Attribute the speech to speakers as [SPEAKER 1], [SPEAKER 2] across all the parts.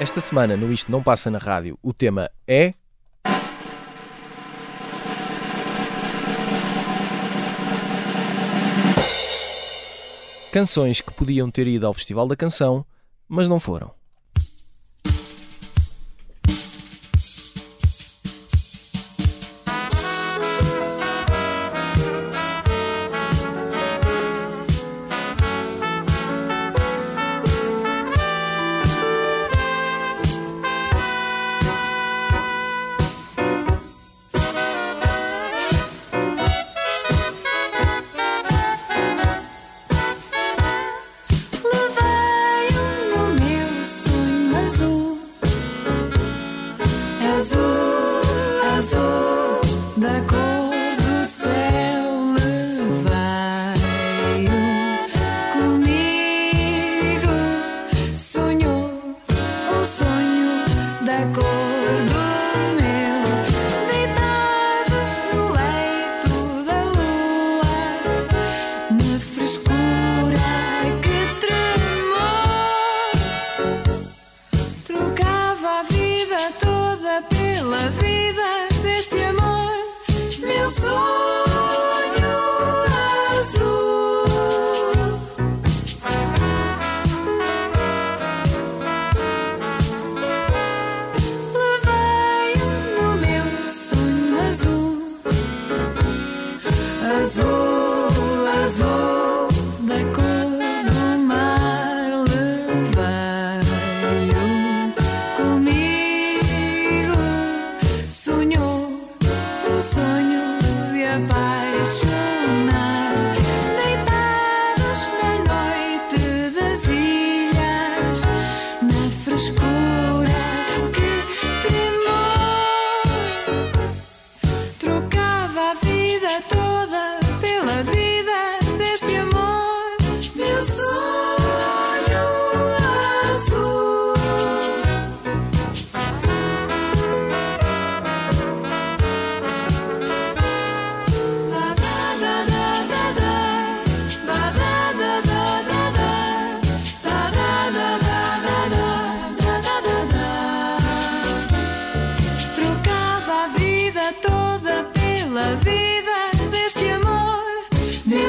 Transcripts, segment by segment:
[SPEAKER 1] Esta semana, no Isto Não Passa na Rádio, o tema é. Canções que podiam ter ido ao Festival da Canção, mas não foram.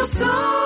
[SPEAKER 2] Meu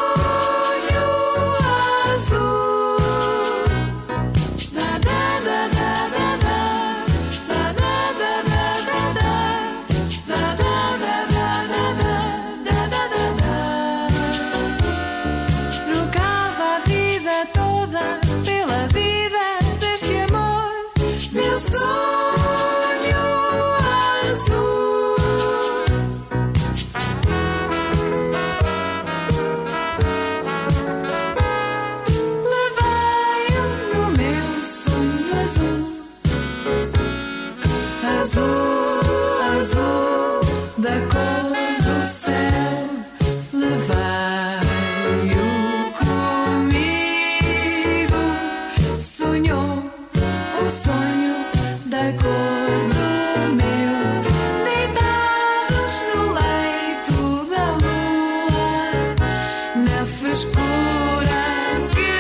[SPEAKER 2] again.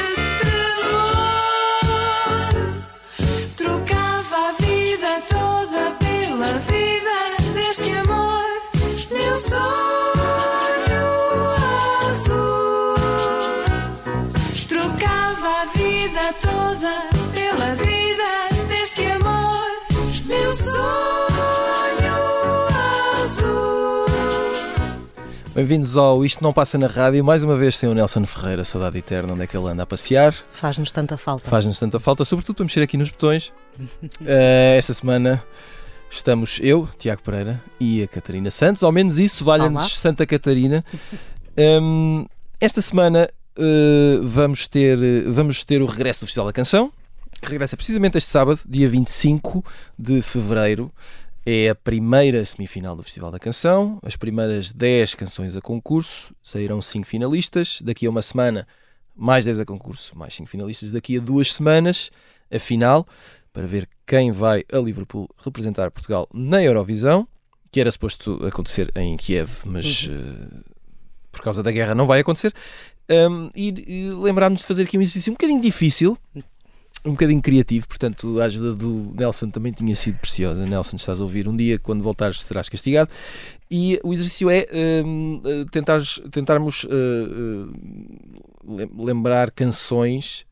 [SPEAKER 1] Bem-vindos ao Isto Não Passa na Rádio, mais uma vez sem o Nelson Ferreira, saudade eterna, onde é que ele anda a passear.
[SPEAKER 3] Faz-nos tanta falta.
[SPEAKER 1] Faz-nos tanta falta, sobretudo para mexer aqui nos botões. Eh, esta semana estamos eu, Tiago Pereira, e a Catarina Santos, ao menos isso, valha-nos Santa Catarina. Hum, esta semana eh, vamos, ter, vamos ter o regresso do Festival da Canção, que regressa precisamente este sábado, dia 25 de fevereiro. É a primeira semifinal do Festival da Canção, as primeiras 10 canções a concurso, sairão 5 finalistas. Daqui a uma semana, mais 10 a concurso, mais 5 finalistas. Daqui a duas semanas, a final, para ver quem vai a Liverpool representar Portugal na Eurovisão, que era suposto acontecer em Kiev, mas eh, por causa da guerra não vai acontecer. Um, e, e lembrámos de fazer aqui um exercício um bocadinho difícil, um bocadinho criativo, portanto a ajuda do Nelson também tinha sido preciosa. Nelson, estás a ouvir, um dia quando voltares serás castigado. E o exercício é um, eh, tentares, tentarmos eh, lem- lembrar canções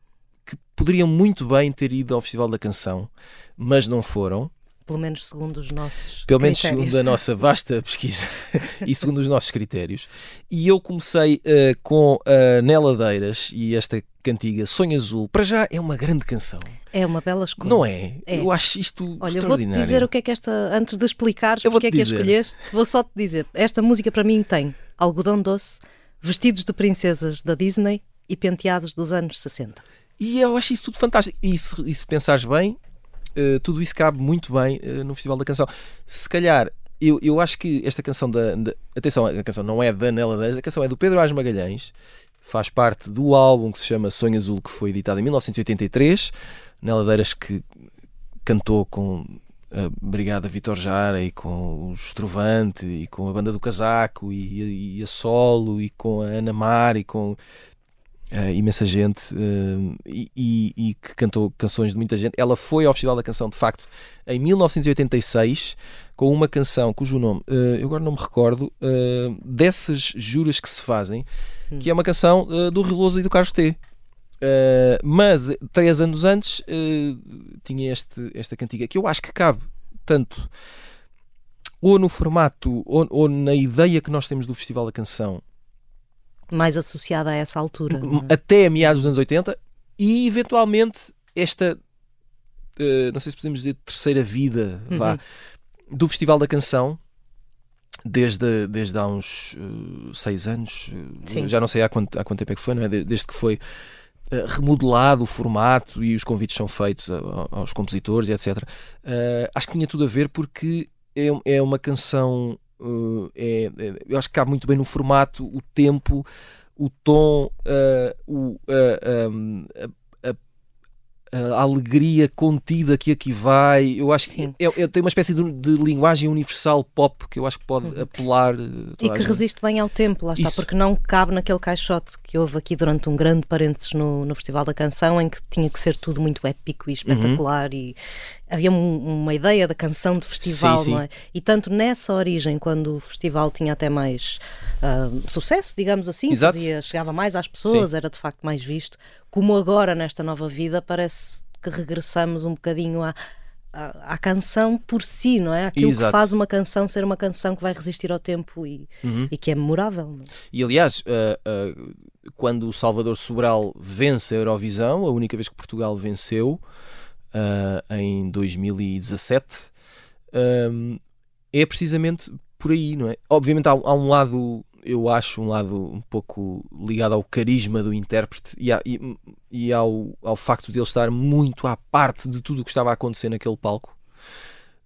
[SPEAKER 1] que poderiam muito bem ter ido ao Festival da Canção, mas não foram.
[SPEAKER 3] Pelo menos segundo os nossos.
[SPEAKER 1] Pelo menos
[SPEAKER 3] critérios.
[SPEAKER 1] segundo a nossa vasta pesquisa e segundo os nossos critérios. E eu comecei eh, com a Neladeiras e esta cantiga Sonho Azul. Para já é uma grande canção,
[SPEAKER 3] É uma bela escolha.
[SPEAKER 1] não é?
[SPEAKER 3] É.
[SPEAKER 1] Eu acho isto
[SPEAKER 3] Olha, eu vou-te
[SPEAKER 1] extraordinário.
[SPEAKER 3] dizer o que é que esta. Antes de explicares
[SPEAKER 1] Eu
[SPEAKER 3] porque é
[SPEAKER 1] vou-te
[SPEAKER 3] que a escolheste, vou só te dizer. Esta música para mim tem algodão doce, vestidos de princesas da Disney e penteados dos anos 60.
[SPEAKER 1] E eu acho isso tudo fantástico. E se, e se pensares bem, eh, tudo isso cabe muito bem eh, no Festival da Canção. Se calhar, eu, eu acho que esta canção da, da- Atenção, a canção não é da Nela Dez, a canção é do Pedro Ás Magalhães, faz parte do álbum que se chama Sonho Azul, que foi editado em 1983. Nela Deiras que cantou com a Brigada Vitor Jara e com o Estrovante e com a Banda do Casaco e, e a Solo e com a Ana Mar e com eh, imensa gente eh, e, e- que cantou canções de muita gente. Ela foi ao Festival da Canção, de facto, em 1986, com uma canção cujo nome eh, eu agora não me recordo, dessas juras que se fazem, que é uma canção do Reloso e do Carlos T. Mas três anos antes tinha este, esta cantiga que eu acho que cabe tanto ou no formato ou, ou na ideia que nós temos do Festival da Canção
[SPEAKER 3] Mais associada a essa altura. é?
[SPEAKER 1] até meados dos anos 80 e eventualmente esta eh, não sei se podemos dizer terceira vida vá, do Festival da Canção desde, desde há uns eh, seis anos eh,
[SPEAKER 3] Sim.
[SPEAKER 1] já não sei há quanto, há quanto tempo é que foi não é? De- desde que foi remodelado o formato e os convites são feitos a- a- aos compositores e etc Eh, acho que tinha tudo a ver porque é, é uma canção eh, é- é- eu acho que cabe muito bem no formato o tempo o tom, eh, o, eh, um, a, a- a alegria contida que aqui vai. Eu acho que
[SPEAKER 3] Sim.
[SPEAKER 1] é, é- tem uma espécie de, de linguagem universal pop que eu acho que pode apelar. eh,
[SPEAKER 3] E que resiste bem ao tempo, lá está,
[SPEAKER 1] Isso.
[SPEAKER 3] porque não cabe naquele caixote que houve aqui durante um grande parênteses no, no Festival da Canção, em que tinha que ser tudo muito épico e espetacular e havia um- uma ideia da canção de festival,
[SPEAKER 1] Sim, sim.
[SPEAKER 3] não é? E tanto nessa origem, quando o festival tinha até mais ah, sucesso, digamos assim, fazia- chegava mais às pessoas, era de facto mais visto, como agora nesta nova vida parece que regressamos um bocadinho à, à, à canção por si, não é? Aquilo
[SPEAKER 1] Exato.
[SPEAKER 3] que faz uma canção ser uma canção que vai resistir ao tempo e, e que é memorável. é?
[SPEAKER 1] E aliás, eh, eh, quando o Salvador Sobral vence a Eurovisão, a única vez que Portugal venceu, eh, em 2017, ehm, é precisamente por aí, não é? Obviamente há, há um lado, eu acho, um lado um pouco ligado ao carisma do intérprete e, e- e ao, ao facto de ele estar muito à parte de tudo o que estava a acontecer naquele palco.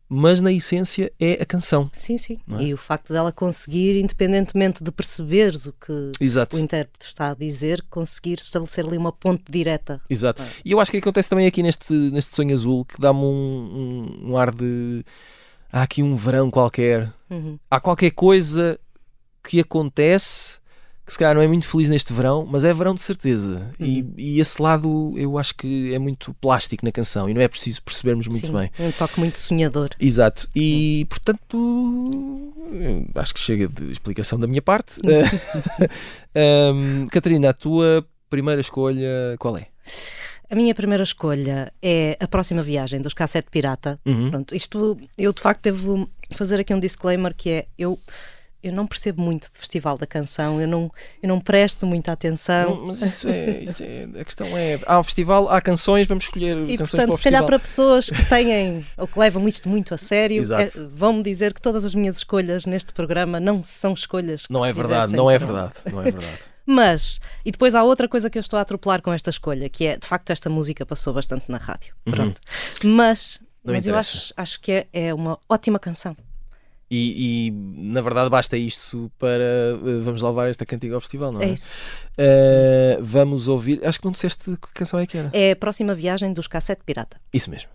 [SPEAKER 1] Mas na essência é a canção.
[SPEAKER 3] Sim, sim.
[SPEAKER 1] É?
[SPEAKER 3] E o facto dela conseguir, independentemente de perceberes o que
[SPEAKER 1] Exato.
[SPEAKER 3] o intérprete está a dizer, conseguir estabelecer ali uma ponte direta.
[SPEAKER 1] Exato. E eu acho que acontece também aqui neste, neste sonho azul que dá-me um, um, um ar de. Há aqui um verão qualquer.
[SPEAKER 3] Uhum.
[SPEAKER 1] Há qualquer coisa que acontece que se calhar não é muito feliz neste verão, mas é verão de certeza. E, e esse lado eu acho que é muito plástico na canção e não é preciso percebermos muito
[SPEAKER 3] Sim,
[SPEAKER 1] bem.
[SPEAKER 3] Um toque muito sonhador.
[SPEAKER 1] Exato. E portanto, eu acho que chega de explicação da minha parte. Ahm, Catarina, a tua primeira escolha qual é?
[SPEAKER 3] A minha primeira escolha é a próxima viagem dos Cassete Pirata.
[SPEAKER 1] Uhum.
[SPEAKER 3] Pronto, isto eu de facto devo fazer aqui um disclaimer que é eu eu não percebo muito de festival da canção, eu não, eu não presto muita atenção.
[SPEAKER 1] Não, mas isso é, isso é- A questão é. Há um festival, há canções, vamos escolher
[SPEAKER 3] E
[SPEAKER 1] canções
[SPEAKER 3] portanto,
[SPEAKER 1] para o
[SPEAKER 3] se calhar para pessoas que têm ou que levam isto muito a sério, é, vão-me dizer que todas as minhas escolhas neste programa não são escolhas que
[SPEAKER 1] Não é verdade,
[SPEAKER 3] fizessem
[SPEAKER 1] não é verdade, não é verdade.
[SPEAKER 3] Mas, e depois há outra coisa que eu estou a atropelar com esta escolha, que é, de facto, esta música passou bastante na rádio. Pronto. Mas,
[SPEAKER 1] Não
[SPEAKER 3] mas eu acho, acho que é, é uma ótima canção.
[SPEAKER 1] E, e, na verdade basta isso para eh, vamos levar esta cantiga ao festival, não é?
[SPEAKER 3] É isso.
[SPEAKER 1] Eh, vamos ouvir. Acho que não disseste que canção é que era.
[SPEAKER 3] É a próxima viagem dos Cassete Pirata.
[SPEAKER 1] Isso mesmo.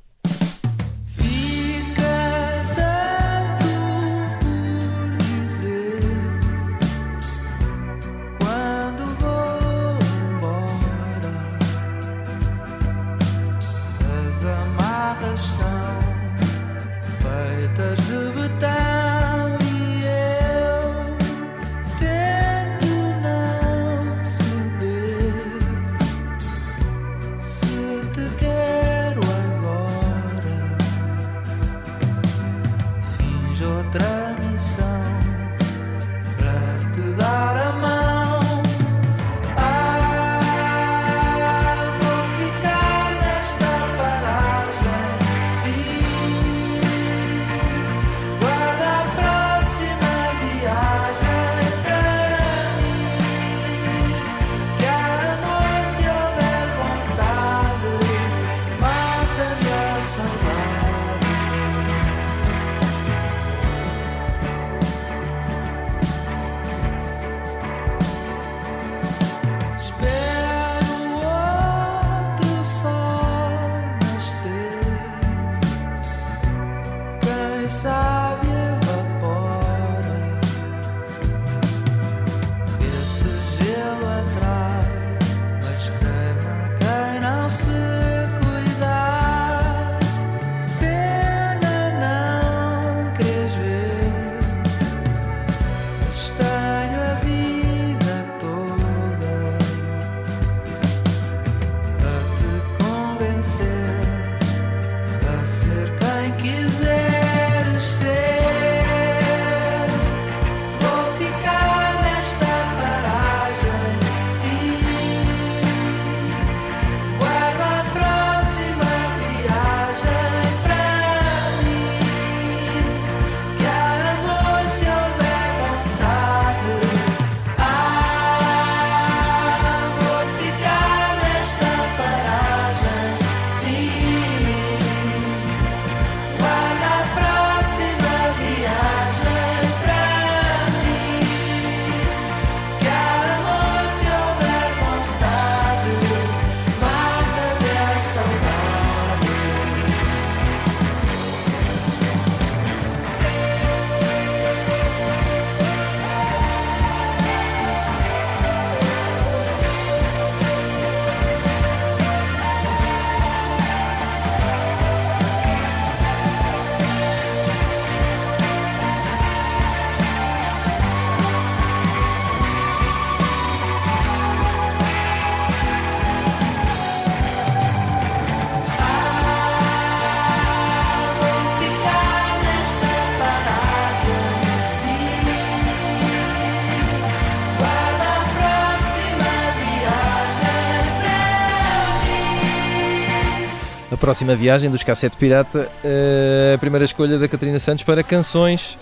[SPEAKER 1] A próxima viagem dos Cassete Pirata, eh, a primeira escolha da Catarina Santos para canções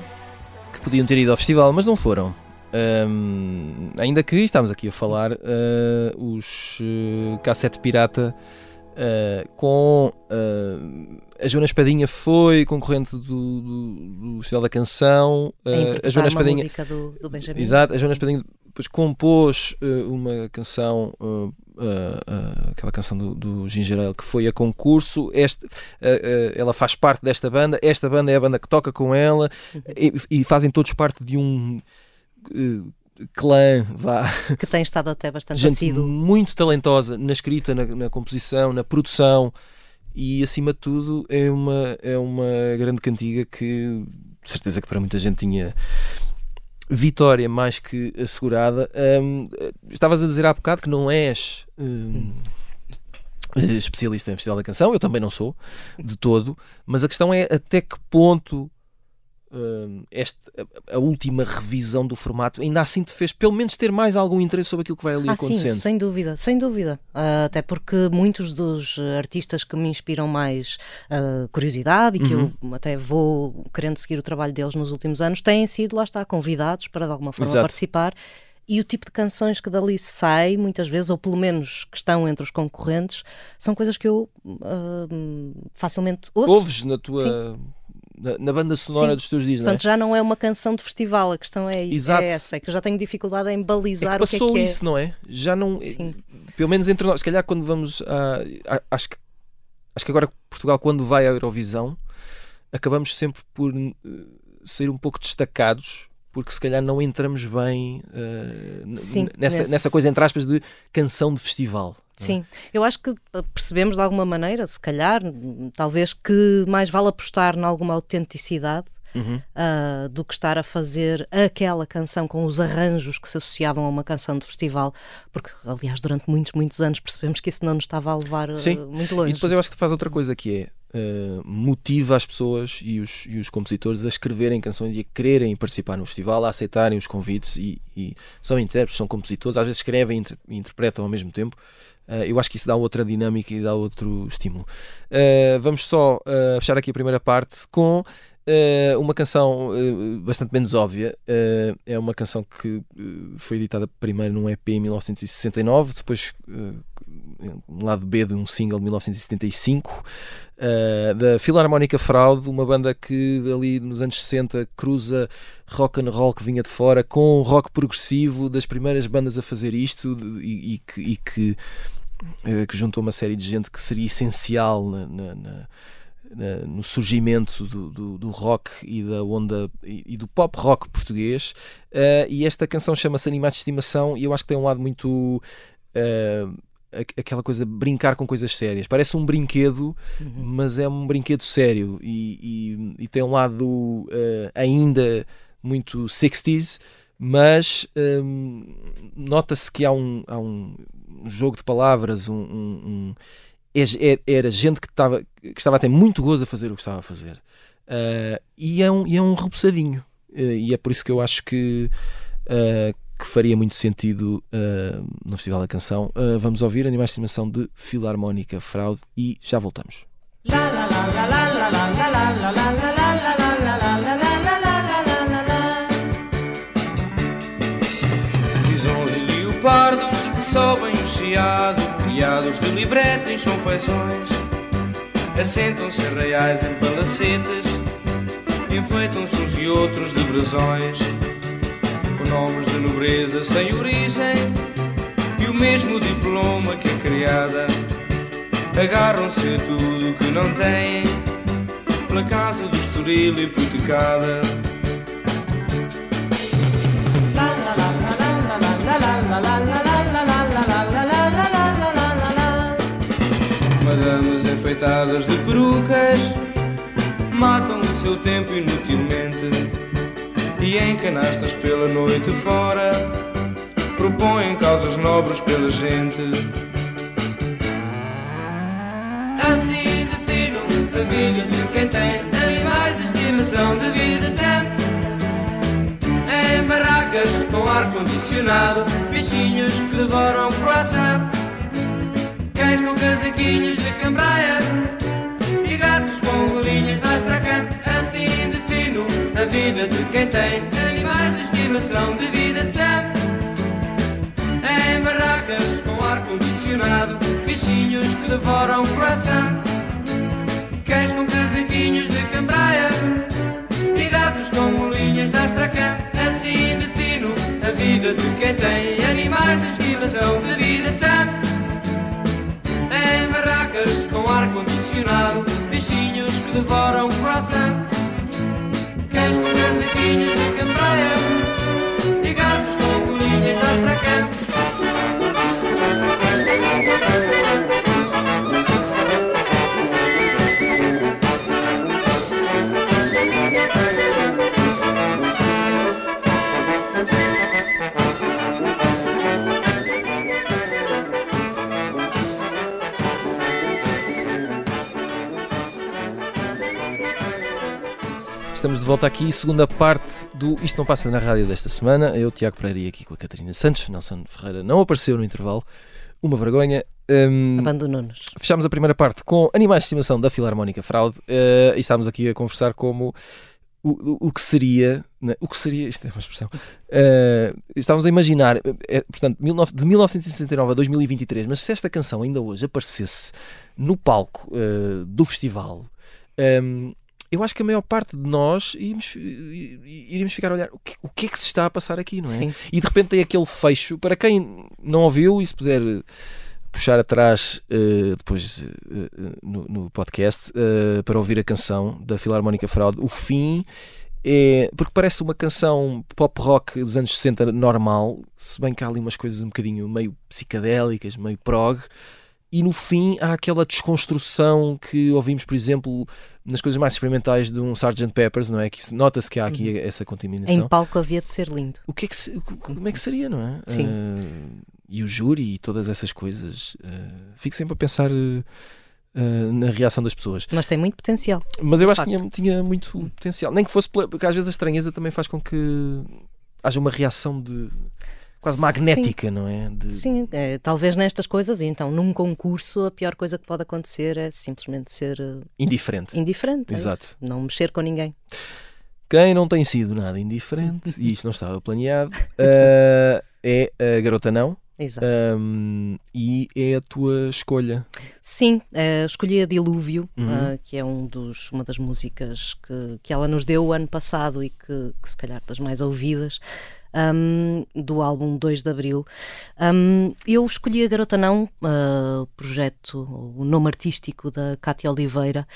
[SPEAKER 1] que podiam ter ido ao festival, mas não foram. Ahm, ainda que estamos aqui a falar, eh, os eh, Cassete Pirata eh, com a Joana Espadinha foi concorrente do, do, do Festival da Canção.
[SPEAKER 3] A
[SPEAKER 1] Joana Espadinha
[SPEAKER 3] música do, do Benjamin.
[SPEAKER 1] Exato, a Joana Espadinho depois compôs uma canção, eh, eh, aquela canção do, do Ginger Ale que foi a concurso. Este, eh, ela faz parte desta banda, esta banda é a banda que toca com ela e, e fazem todos parte de um clã, vá,
[SPEAKER 3] Que tem estado até bastante
[SPEAKER 1] gente
[SPEAKER 3] assíduo.
[SPEAKER 1] muito talentosa na escrita, na, na composição, na produção e acima de tudo é uma, é uma grande cantiga que de certeza que para muita gente tinha vitória mais que assegurada. Hum, estavas a dizer há bocado que não és hum, especialista em Festival da Canção, eu também não sou, de todo, mas a questão é até que ponto hum, este, a, a última revisão do formato ainda assim te fez pelo menos ter mais algum interesse sobre aquilo que vai ali
[SPEAKER 3] Ah, sim,
[SPEAKER 1] acontecendo.
[SPEAKER 3] sem dúvida, sem dúvida. Ah, até porque muitos dos artistas que me inspiram mais ah, curiosidade e que
[SPEAKER 1] Uhum.
[SPEAKER 3] eu até vou querendo seguir o trabalho deles nos últimos anos têm sido, lá está, convidados para de alguma forma
[SPEAKER 1] Exato.
[SPEAKER 3] participar. E o tipo de canções que dali sai, muitas vezes, ou pelo menos que estão entre os concorrentes, são coisas que eu ah, facilmente ouço.
[SPEAKER 1] Ouves na tua. Na, na banda sonora
[SPEAKER 3] Sim.
[SPEAKER 1] dos teus dias, é?
[SPEAKER 3] Portanto, já não é uma canção de festival, a questão é,
[SPEAKER 1] Exato.
[SPEAKER 3] é essa, é que já tenho dificuldade em
[SPEAKER 1] É
[SPEAKER 3] balizar
[SPEAKER 1] que
[SPEAKER 3] o que é
[SPEAKER 1] passou
[SPEAKER 3] que é.
[SPEAKER 1] isso, não é? Já não.
[SPEAKER 3] Sim.
[SPEAKER 1] Pelo menos entre nós. Se calhar quando vamos a. a- acho, que, acho que agora Portugal, quando vai à Eurovisão, acabamos sempre por eh, ser um pouco destacados. Porque se calhar não entramos bem eh, n-
[SPEAKER 3] Sim,
[SPEAKER 1] nessa,
[SPEAKER 3] nesse-
[SPEAKER 1] nessa coisa, entre aspas, de canção de festival. é?
[SPEAKER 3] Sim, eu acho que uh, percebemos de alguma maneira, se calhar, hum, talvez que mais vale apostar em alguma autenticidade
[SPEAKER 1] Uhum.
[SPEAKER 3] ah, do que estar a fazer aquela canção com os arranjos que se associavam a uma canção de festival, porque, aliás, durante muitos, muitos anos percebemos que isso não nos estava a levar uh, muito longe.
[SPEAKER 1] E depois eu acho que faz outra coisa que é eh, motiva as pessoas e os, e os compositores a escreverem canções e a quererem participar no festival, a aceitarem os convites e, e são intérpretes, são compositores, às vezes escrevem e inter- interpretam ao mesmo tempo. Eh, eu acho que isso dá outra dinâmica e dá outro estímulo. Eh, vamos só fechar aqui a primeira parte com uma canção bastante menos óbvia. É uma canção que foi editada primeiro num EP em 1969, depois um lado B de um single de 1975 eh, da Filarmónica Fraude, uma banda que ali nos anos 60 cruza rock and roll que vinha de fora com rock progressivo, das primeiras bandas a fazer isto e, e que, e que, eh, que juntou uma série de gente que seria essencial na- na- na- no surgimento do, do, do rock e da onda e, do pop rock português. Eh, e esta canção chama-se Animais de Estimação e eu acho que tem um lado muito. aqu- aquela coisa de brincar com coisas sérias. Parece um brinquedo, mas é um brinquedo sério e, e- e tem um lado eh, ainda muito 60s, mas hum, nota-se que há um, há um jogo de palavras, um, um- um- é- é- era gente que estava, que estava a ter muito gozo a fazer o que estava a fazer. Eh, e, é um, e é um repousadinho. Eh, e é por isso que eu acho que, eh, que faria muito sentido eh, no Festival da Canção. Eh, vamos ouvir Animais de Estimação de Filarmónica Fraude e já voltamos.
[SPEAKER 4] Bisons e leopardos sobem o chiado, criados de libretos são feições. Assentam-se reais em palacetes, enfeitam-se uns e outros de brasões, com nomes de nobreza sem origem e o mesmo diploma que a criada. Agarram-se a tudo que não têm, pela casa do estoril hipotecada. Madames enfeitadas de perucas matam o seu tempo inutilmente e em canastas pela noite fora propõem causas nobres pela gente. Assim defino a vida de quem tem animais de estimação de vida sempre. Em barracas com ar-condicionado, bichinhos que devoram croissant. Cães com casaquinhos de cambraia linhas da Astracan, assim a vida de quem tem animais de estimação de vida sã. Em barracas com ar-condicionado, bichinhos que devoram croissant. Cães com casaquinhos de cambraia e gatos com bolinhas da Astracan, assim defino a vida de quem tem animais de estimação de vida sã. Em barracas com ar-condicionado, bichinhos que devoram croissant. Cães com casaquinhos de cambraia e gatos com bolinhas da Astracan.
[SPEAKER 1] Volta aqui, segunda parte do Isto Não Passa na Rádio desta semana. Eu, Tiago Pereira, aqui com a Catarina Santos. Nelson Ferreira não apareceu no intervalo. Uma vergonha. Hum,
[SPEAKER 3] Abandonou-nos.
[SPEAKER 1] Fechámos a primeira parte com Animais de Estimação da Filarmónica Fraude eh, e estávamos aqui a conversar como o, o, o que seria, né, o que seria, isto é uma expressão, eh, estávamos a imaginar, eh, portanto, 19 de 1969 a 2023, mas se esta canção ainda hoje aparecesse no palco eh, do festival, ehm, eu acho que a maior parte de nós íamos, i- i- iríamos ficar a olhar o que, o que é que se está a passar aqui, não é?
[SPEAKER 3] Sim.
[SPEAKER 1] E de repente tem aquele fecho. Para quem não ouviu e se puder eh, puxar atrás eh, depois eh, no, no podcast eh, para ouvir a canção da Filarmónica Fraude, o fim é. Porque parece uma canção pop rock dos anos 60 normal, se bem que há ali umas coisas um bocadinho meio psicadélicas, meio prog. E no fim há aquela desconstrução que ouvimos, por exemplo, nas coisas mais experimentais de um Sgt. Peppers, não é? Que se- nota-se que há aqui essa contaminação
[SPEAKER 3] Em palco havia de ser lindo.
[SPEAKER 1] o que é que se- co- como é que seria, não é?
[SPEAKER 3] Sim.
[SPEAKER 1] Ah, e o júri e todas essas coisas. ah, fico sempre a pensar ah, ah, na reação das pessoas.
[SPEAKER 3] Mas tem muito potencial.
[SPEAKER 1] Mas eu acho
[SPEAKER 3] facto.
[SPEAKER 1] que tinha, tinha muito potencial. Nem que fosse porque às vezes a estranheza também faz com que haja uma reação de quase
[SPEAKER 3] Sim.
[SPEAKER 1] magnética, não é? De-
[SPEAKER 3] Sim, é, talvez nestas coisas, e então num concurso a pior coisa que pode acontecer é simplesmente ser eh,
[SPEAKER 1] indiferente.
[SPEAKER 3] indiferente. é
[SPEAKER 1] Exato.
[SPEAKER 3] isso. Não mexer com ninguém.
[SPEAKER 1] Quem não tem sido nada indiferente, e isto não estava planeado, ah, é a Garota Não.
[SPEAKER 3] Exato.
[SPEAKER 1] ahm, e é a tua escolha.
[SPEAKER 3] Sim, eh, escolhi a Dilúvio,
[SPEAKER 1] Uhum.
[SPEAKER 3] eh, que é um dos, uma das músicas que, que ela nos deu o ano passado e que, que se calhar das mais ouvidas, ahm, do álbum 2 de Abril. Ahm, eu escolhi a Garota Não, o projeto, o nome artístico da Cátia Oliveira,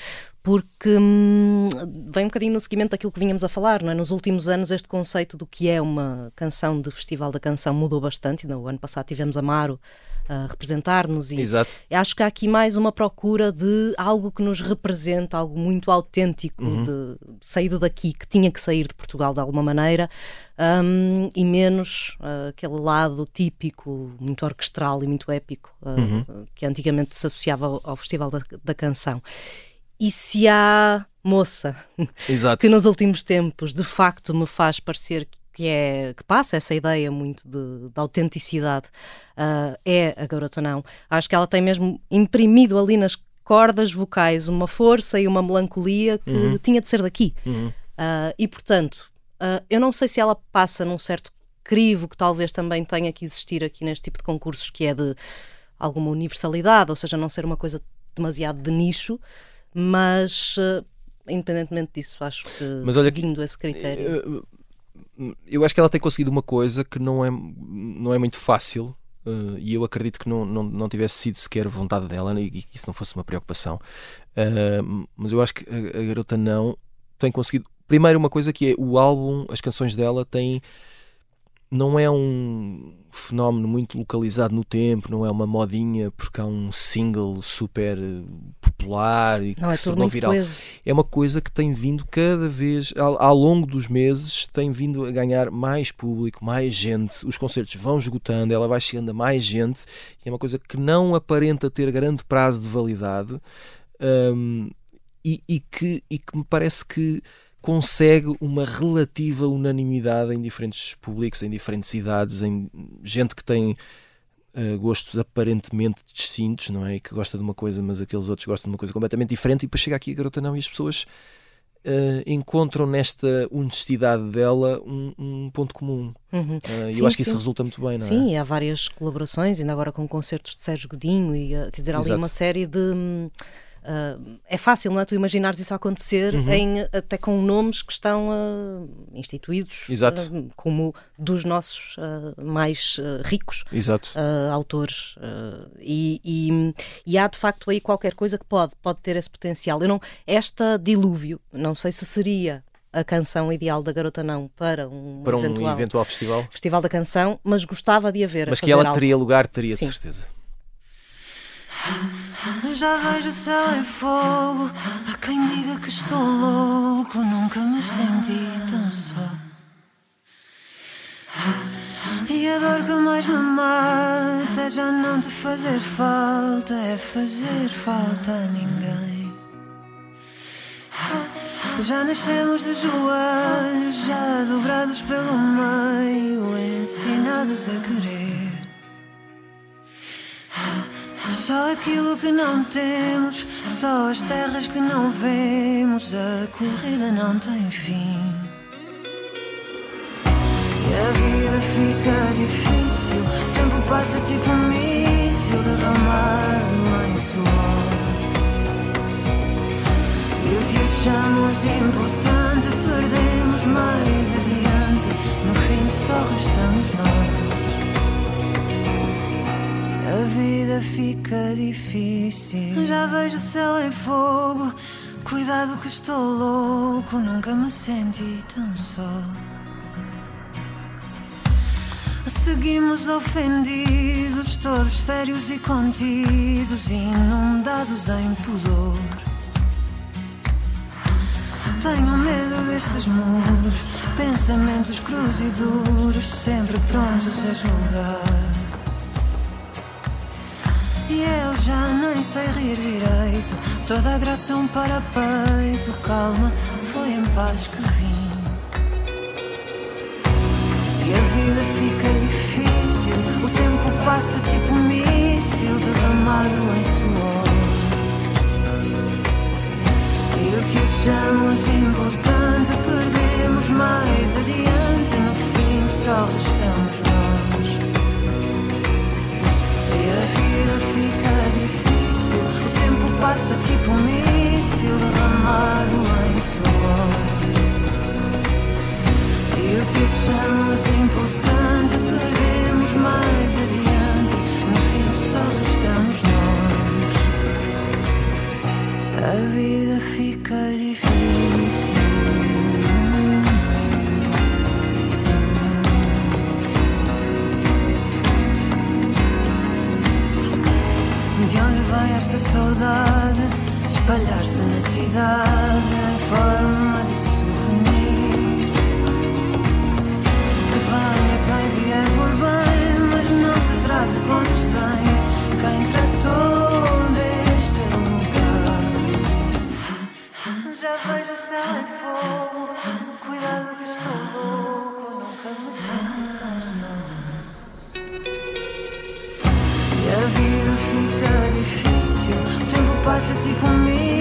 [SPEAKER 3] porque hum, vem um bocadinho no seguimento daquilo que vinhamos a falar, não é? Nos últimos anos este conceito do que é uma canção de Festival da Canção mudou bastante, no ano passado tivemos Amaro a representar-nos e
[SPEAKER 1] Exato.
[SPEAKER 3] Acho que há aqui mais uma procura de algo que nos representa, algo muito autêntico, de saído daqui, que tinha que sair de Portugal de alguma maneira, hum, e menos ah, aquele lado típico, muito orquestral e muito épico, ah, que antigamente se associava ao, ao Festival da, da Canção. E se há moça
[SPEAKER 1] Exato.
[SPEAKER 3] que nos últimos tempos de facto me faz parecer que é que passa essa ideia muito de, de autenticidade ah, é a Garota Não. Acho que ela tem mesmo imprimido ali nas cordas vocais uma força e uma melancolia que tinha de ser daqui.
[SPEAKER 1] Uhum.
[SPEAKER 3] Ah, e portanto, ah, eu não sei se ela passa num certo crivo que talvez também tenha que existir aqui neste tipo de concursos, que é de alguma universalidade, ou seja, não ser uma coisa demasiado de nicho, mas ah, independentemente disso, acho que seguindo esse critério.
[SPEAKER 1] Eu acho que ela tem conseguido uma coisa que não é, não é muito fácil. eh, e eu acredito que não, não, não tivesse sido sequer vontade dela e que isso não fosse uma preocupação. Eh, mas eu acho que a, a garota não tem conseguido. Primeiro, uma coisa que é o álbum, as canções dela têm. Não é um fenómeno muito localizado no tempo, não é uma modinha porque há um single super eh, popular e que
[SPEAKER 3] não é
[SPEAKER 1] se tornou viral
[SPEAKER 3] coeso.
[SPEAKER 1] é uma coisa que tem vindo cada vez, ao, ao longo dos meses, tem vindo a ganhar mais público, mais gente. Os concertos vão esgotando, ela vai chegando a mais gente. E é uma coisa que não aparenta ter grande prazo de validade hum, e, e que, e que me parece que consegue uma relativa unanimidade em diferentes públicos, em diferentes idades, em gente que tem uh, gostos aparentemente distintos, não é? Que gosta de uma coisa, mas aqueles outros gostam de uma coisa completamente diferente, e depois chega aqui a garota não, e as pessoas uh, encontram nesta honestidade dela um, um ponto comum.
[SPEAKER 3] Uhum.
[SPEAKER 1] Uh, e
[SPEAKER 3] Sim,
[SPEAKER 1] eu acho que isso
[SPEAKER 3] sim.
[SPEAKER 1] resulta muito bem, não é?
[SPEAKER 3] Sim, há várias colaborações, ainda agora com concertos de Sérgio Godinho, e quer dizer, há ali uma série de. Ah, é fácil, não é? Tu imaginares isso acontecer
[SPEAKER 1] Uhum.
[SPEAKER 3] em, até com nomes que estão ah, instituídos ah, como dos nossos mais ricos autores e, e- e há de facto aí qualquer coisa que pode, pode ter esse potencial. Eu não, esta Dilúvio, não sei se seria a canção ideal da Garota Não para um,
[SPEAKER 1] Para um
[SPEAKER 3] eventual,
[SPEAKER 1] eventual festival.
[SPEAKER 3] Festival da Canção, mas gostava de haver. a
[SPEAKER 1] Mas que ela
[SPEAKER 3] algo.
[SPEAKER 1] teria lugar, teria de
[SPEAKER 3] Sim.
[SPEAKER 1] certeza.
[SPEAKER 2] Já vejo o céu em fogo. Há quem diga que estou louco. Nunca me senti tão só. E a dor que mais me mata é já não te fazer falta. É fazer falta a ninguém. Já nascemos de joelhos, já dobrados pelo meio, ensinados a querer. Só aquilo que não temos, só as terras que não vemos, a corrida não tem fim. E a vida fica difícil, o tempo passa tipo um míssil derramado em suor. E o que achamos importante perdemos mais adiante, no fim só restamos nós. A vida fica difícil. Já vejo o céu em fogo. Cuidado que estou louco. Nunca me senti tão só. Seguimos ofendidos, todos sérios e contidos, inundados em pudor. Tenho medo destes muros, pensamentos crus e duros, sempre prontos a julgar. E eu já nem sei rir direito. Toda a graça é um parapeito. Calma, foi em paz que vim. E a vida fica difícil. O tempo passa tipo um míssil derramado em suor. E o que achamos importante perdemos mais adiante. No fim só restamos nós. Passa tipo um míssil derramado em suor. E o que achamos importante esta saudade? Espalhar-se na cidade em forma de souvenir. Que venha quem vier por bem, mas não se trate com desdém. Tempo passa tipo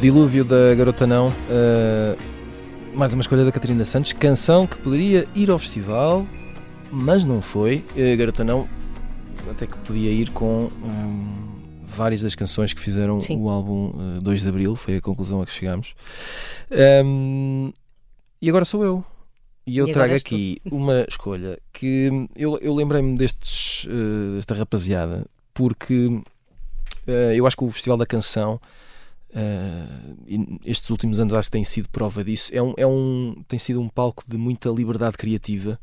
[SPEAKER 1] Dilúvio da Garota Não, eh, mais uma escolha da Catarina Santos, canção que poderia ir ao festival, mas não foi. Eh, Garota Não, até que podia ir com hum, várias das canções que fizeram
[SPEAKER 3] Sim.
[SPEAKER 1] o álbum eh, 2 de Abril, foi a conclusão a que chegámos. Hum, e agora sou eu. E eu
[SPEAKER 3] E
[SPEAKER 1] trago aqui uma escolha que eu, eu lembrei-me destes, eh, desta rapaziada porque eh, eu acho que o Festival da Canção, e estes últimos anos acho que tem sido prova disso, é um, é um, tem sido um palco de muita liberdade criativa.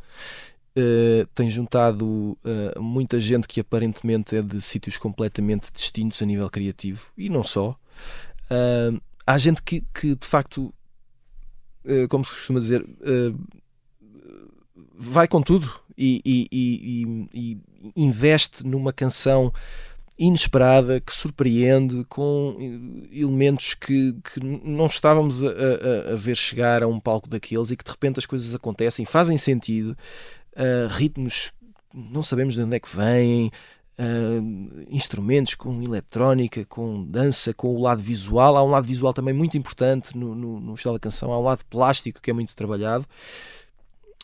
[SPEAKER 1] eh, tem juntado eh, muita gente que aparentemente é de sítios completamente distintos a nível criativo e não só. Há gente que, que de facto, como se costuma dizer, vai com tudo e- e- e- e investe numa canção inesperada que surpreende com eh, elementos que, que não estávamos a, a- a ver chegar a um palco daqueles e que de repente as coisas acontecem, fazem sentido, ah, ritmos não sabemos de onde é que vêm, ah, instrumentos com eletrónica, com dança, com o lado visual. Há um lado visual também muito importante no, no, no Festival da Canção, há um lado plástico que é muito trabalhado.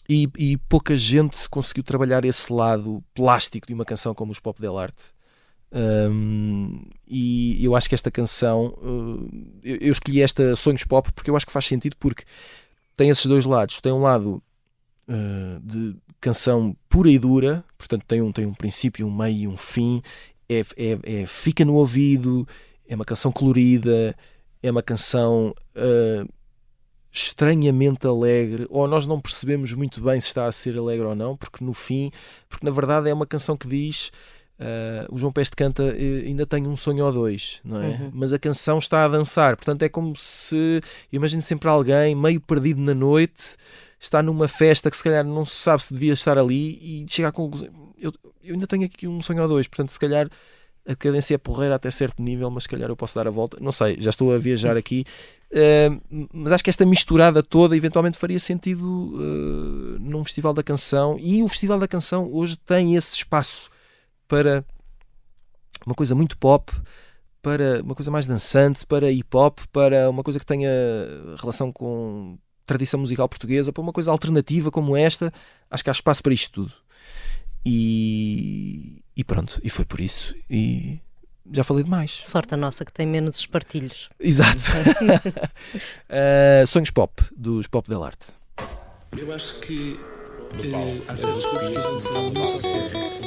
[SPEAKER 1] E, e pouca gente conseguiu trabalhar esse lado plástico de uma canção como os Pop Del Arte. Um, e eu acho que esta canção, uh, eu, eu escolhi esta Sonhos Pop porque eu acho que faz sentido porque tem esses dois lados. Tem um lado uh, de canção pura e dura, portanto tem um, tem um princípio, um meio e um fim, é, é- é- fica no ouvido, é uma canção colorida, é uma canção uh, estranhamente alegre, ou nós não percebemos muito bem se está a ser alegre ou não, porque no fim, porque na verdade é uma canção que diz. Uh, o João Peste canta eh, ainda tenho um sonho ou dois, não é?
[SPEAKER 3] Uhum.
[SPEAKER 1] Mas a canção está a dançar, portanto é como se imagine sempre alguém meio perdido na noite, está numa festa que se calhar não se sabe se devia estar ali e chega à conclusão. Eu, eu ainda tenho aqui um sonho ou dois, portanto, se calhar a cadência é porreira até certo nível, mas se calhar eu posso dar a volta. Não sei, já estou a viajar aqui. Uh, mas acho que esta misturada toda eventualmente faria sentido uh, num Festival da Canção e o Festival da Canção hoje tem esse espaço para uma coisa muito pop, para uma coisa mais dançante, para hip hop, para uma coisa que tenha relação com tradição musical portuguesa, para uma coisa alternativa como esta. Acho que há espaço para isto tudo. E, e pronto, e foi por isso. E já falei demais.
[SPEAKER 3] Sorte a nossa que tem menos espartilhos.
[SPEAKER 1] Exato. Uh, sonhos pop, dos Pop Del Arte.
[SPEAKER 5] Eu acho que eh, há certas coisas que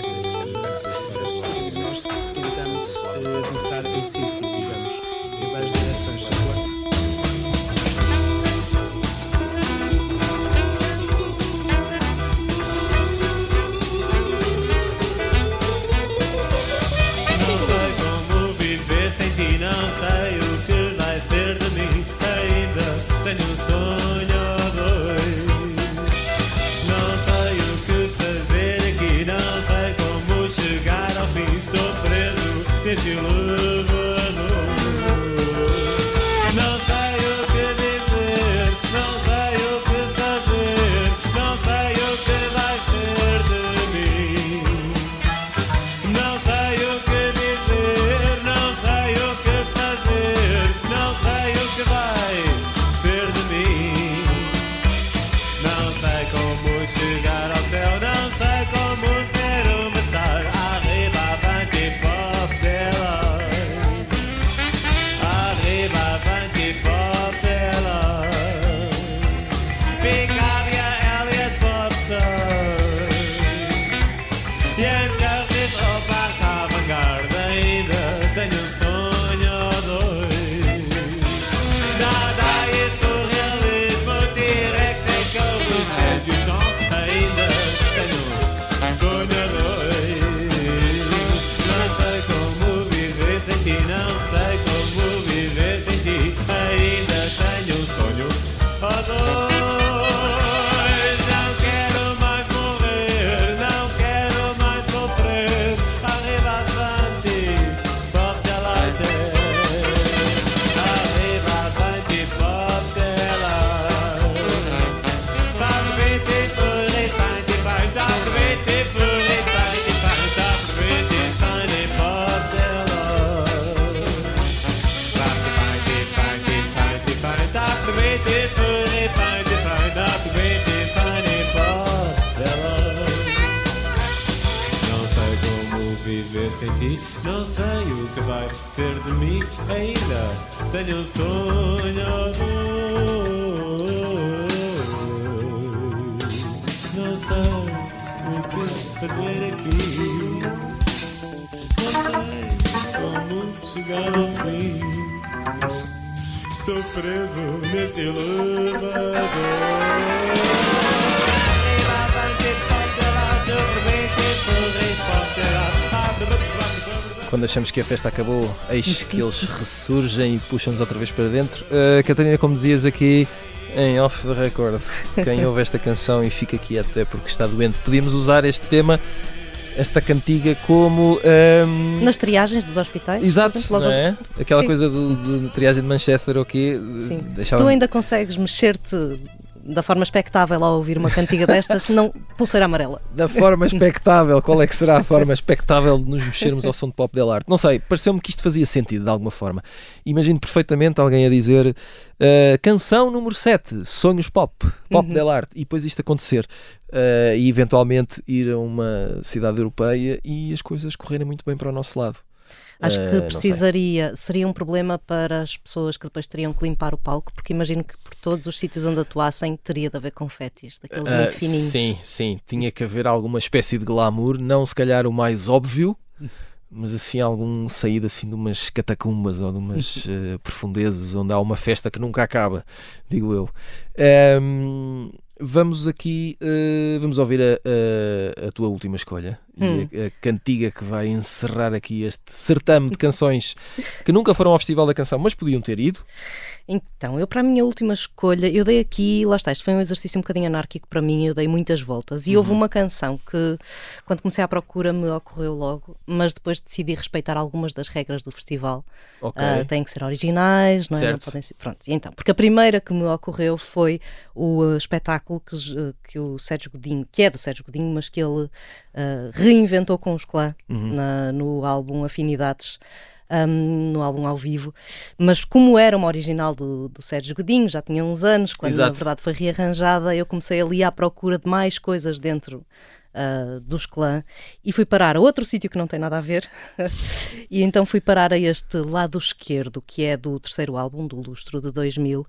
[SPEAKER 6] que
[SPEAKER 1] a festa acabou, eis que eles ressurgem e puxam-nos outra vez para dentro. Uh, Catarina, como dizias aqui em off the record, quem ouve esta canção e fica quieto é porque está doente. Podíamos usar este tema, esta cantiga, como. ehm,
[SPEAKER 3] Nas triagens dos hospitais.
[SPEAKER 1] Exato,
[SPEAKER 3] exemplo, logo-
[SPEAKER 1] não é? Aquela
[SPEAKER 3] Sim.
[SPEAKER 1] coisa do, do triagem de Manchester ou quê?
[SPEAKER 3] Sim. Tu ainda consegues mexer-te da forma expectável ao ouvir uma cantiga destas, não pulseira amarela.
[SPEAKER 1] Da forma expectável, qual é que será a forma expectável de nos mexermos ao som de pop del arte? Não sei, pareceu-me que isto fazia sentido de alguma forma. Imagino perfeitamente alguém a dizer uh, canção número 7, sonhos pop, pop
[SPEAKER 3] Uhum.
[SPEAKER 1] del arte, e depois isto acontecer. Uh, e eventualmente ir a uma cidade europeia e as coisas correrem muito bem para o nosso lado.
[SPEAKER 3] Acho
[SPEAKER 1] Uh,
[SPEAKER 3] que
[SPEAKER 1] sei.
[SPEAKER 3] precisaria, seria um problema para as pessoas que depois teriam que limpar o palco, porque imagino que por todos os sítios onde atuassem teria de haver confetes, daqueles
[SPEAKER 1] Ah,
[SPEAKER 3] muito fininhos.
[SPEAKER 1] Sim, sim. Tinha que haver alguma espécie de glamour, não se calhar o mais óbvio, mas assim algum saído assim de umas catacumbas ou de umas eh, profundezas onde há uma festa que nunca acaba, digo eu. Ahm, vamos aqui, eh, vamos ouvir a, a- a tua última escolha
[SPEAKER 3] Hum.
[SPEAKER 1] e a, a cantiga que vai encerrar aqui este certame de canções que nunca foram ao Festival da Canção, mas podiam ter ido.
[SPEAKER 3] Então, eu para a minha última escolha, eu dei aqui, lá está, isto foi um exercício um bocadinho anárquico para mim, eu dei muitas voltas. E houve
[SPEAKER 1] Uhum.
[SPEAKER 3] uma canção que, quando comecei à procura, me ocorreu logo, mas depois decidi respeitar algumas das regras do festival.
[SPEAKER 1] Ok.
[SPEAKER 3] Ah, têm que ser originais, não é? Não podem ser. Pronto, e então, porque a primeira que me ocorreu foi o ah, espetáculo que, j- que o Sérgio Godinho, que é do Sérgio Godinho, mas que ele ah, reinventou com os clã
[SPEAKER 1] Uhum.
[SPEAKER 3] na- no álbum Afinidades. ahm, no álbum ao vivo, mas como era uma original do, do Sérgio Godinho, já tinha uns anos, quando na
[SPEAKER 1] Exato.
[SPEAKER 3] verdade foi rearranjada, eu comecei ali à procura de mais coisas dentro ah, dos clã e fui parar a outro sítio que não tem nada a ver e então fui parar a este lado esquerdo que é do terceiro álbum do Lustro de 2000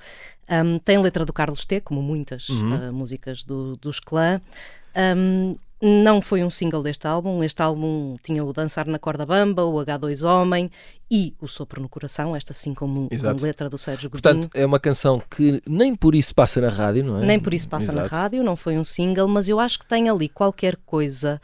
[SPEAKER 3] Ahm, tem letra do Carlos T como muitas ah, músicas do, dos clã Ahm, não foi um single deste álbum. Este álbum tinha o Dançar na Corda Bamba, o H2 Homem e o Sopro no Coração, esta sim como, letra do Sérgio Godinho.
[SPEAKER 1] Portanto, é uma canção que nem por isso passa na rádio, não é?
[SPEAKER 3] Nem por isso passa na
[SPEAKER 1] Exato.
[SPEAKER 3] rádio, não foi um single, mas eu acho que tem ali qualquer coisa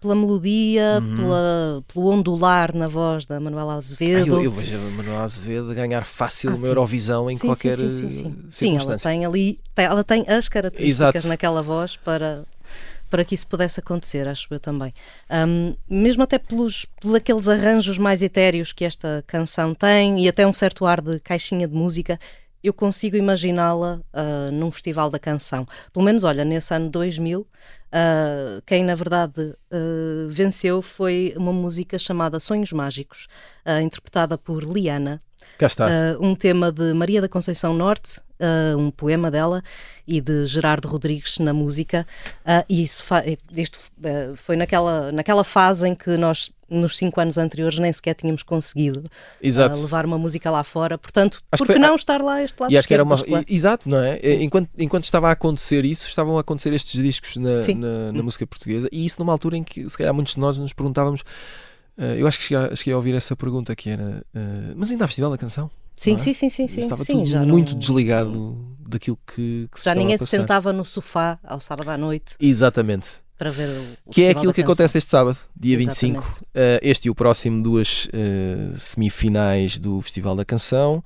[SPEAKER 3] pela melodia,
[SPEAKER 1] Uhum.
[SPEAKER 3] pela, pelo ondular na voz da Manuela
[SPEAKER 1] Ah,
[SPEAKER 3] Azevedo.
[SPEAKER 1] eu, eu vejo a Manuela Azevedo ganhar fácil
[SPEAKER 3] Ah,
[SPEAKER 1] uma
[SPEAKER 3] sim.
[SPEAKER 1] Eurovisão em
[SPEAKER 3] Sim,
[SPEAKER 1] qualquer
[SPEAKER 3] sim, sim, sim, sim.
[SPEAKER 1] eh,
[SPEAKER 3] Sim, ela
[SPEAKER 1] circunstância.
[SPEAKER 3] tem ali, ela tem as características
[SPEAKER 1] Exato.
[SPEAKER 3] naquela voz para para que isso pudesse acontecer, acho eu também. Ahm, mesmo até pelos, aqueles arranjos mais etéreos que esta canção tem e até um certo ar de caixinha de música, eu consigo imaginá-la ah, num festival da canção. Pelo menos, olha, nesse ano 2000, ah, quem na verdade ah, venceu foi uma música chamada Sonhos Mágicos, interpretada por Liana,
[SPEAKER 1] Cá está.
[SPEAKER 3] Uh, um tema de Maria da Conceição Norte, uh, um poema dela, e de Gerardo Rodrigues na música. Uh, e isso isto uh, foi naquela, naquela fase em que nós, nos cinco anos anteriores, nem sequer tínhamos conseguido levar uma música lá fora. Portanto,
[SPEAKER 1] Acho
[SPEAKER 3] por
[SPEAKER 1] que foi-
[SPEAKER 3] não estar lá este lado
[SPEAKER 1] E acho que era uma. Exato, não é? Enquanto, enquanto estava a acontecer isso, estavam a acontecer estes discos na, na, na música portuguesa, e isso numa altura em que, se calhar, muitos de nós nos perguntávamos. Eh, eu acho que cheguei a, cheguei a ouvir essa pergunta que era. eh, mas ainda há Festival da Canção?
[SPEAKER 3] Sim,
[SPEAKER 1] é?
[SPEAKER 3] sim, sim, sim, sim.
[SPEAKER 1] Estava
[SPEAKER 3] sim,
[SPEAKER 1] tudo muito
[SPEAKER 3] não-
[SPEAKER 1] desligado daquilo que, que
[SPEAKER 3] Já ninguém se sentava no sofá ao sábado à noite
[SPEAKER 1] Exatamente.
[SPEAKER 3] para ver o, o
[SPEAKER 1] Que é aquilo que acontece este sábado, dia
[SPEAKER 3] Exatamente.
[SPEAKER 1] 25. Uh, este e o próximo, duas uh, semifinais do Festival da Canção.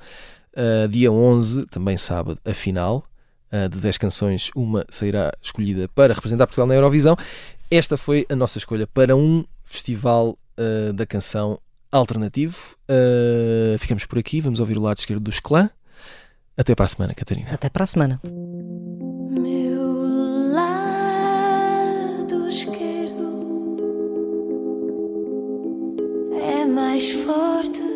[SPEAKER 1] Uh, dia 11, também sábado, a final. Uh, de 10 canções, uma sairá escolhida para representar Portugal na Eurovisão. Esta foi a nossa escolha para um Festival uh, da Canção alternativo. Uh, ficamos por aqui, vamos ouvir o lado esquerdo dos clã. Até para a semana, Catarina.
[SPEAKER 3] Até para a semana.
[SPEAKER 2] Meu lado esquerdo é mais forte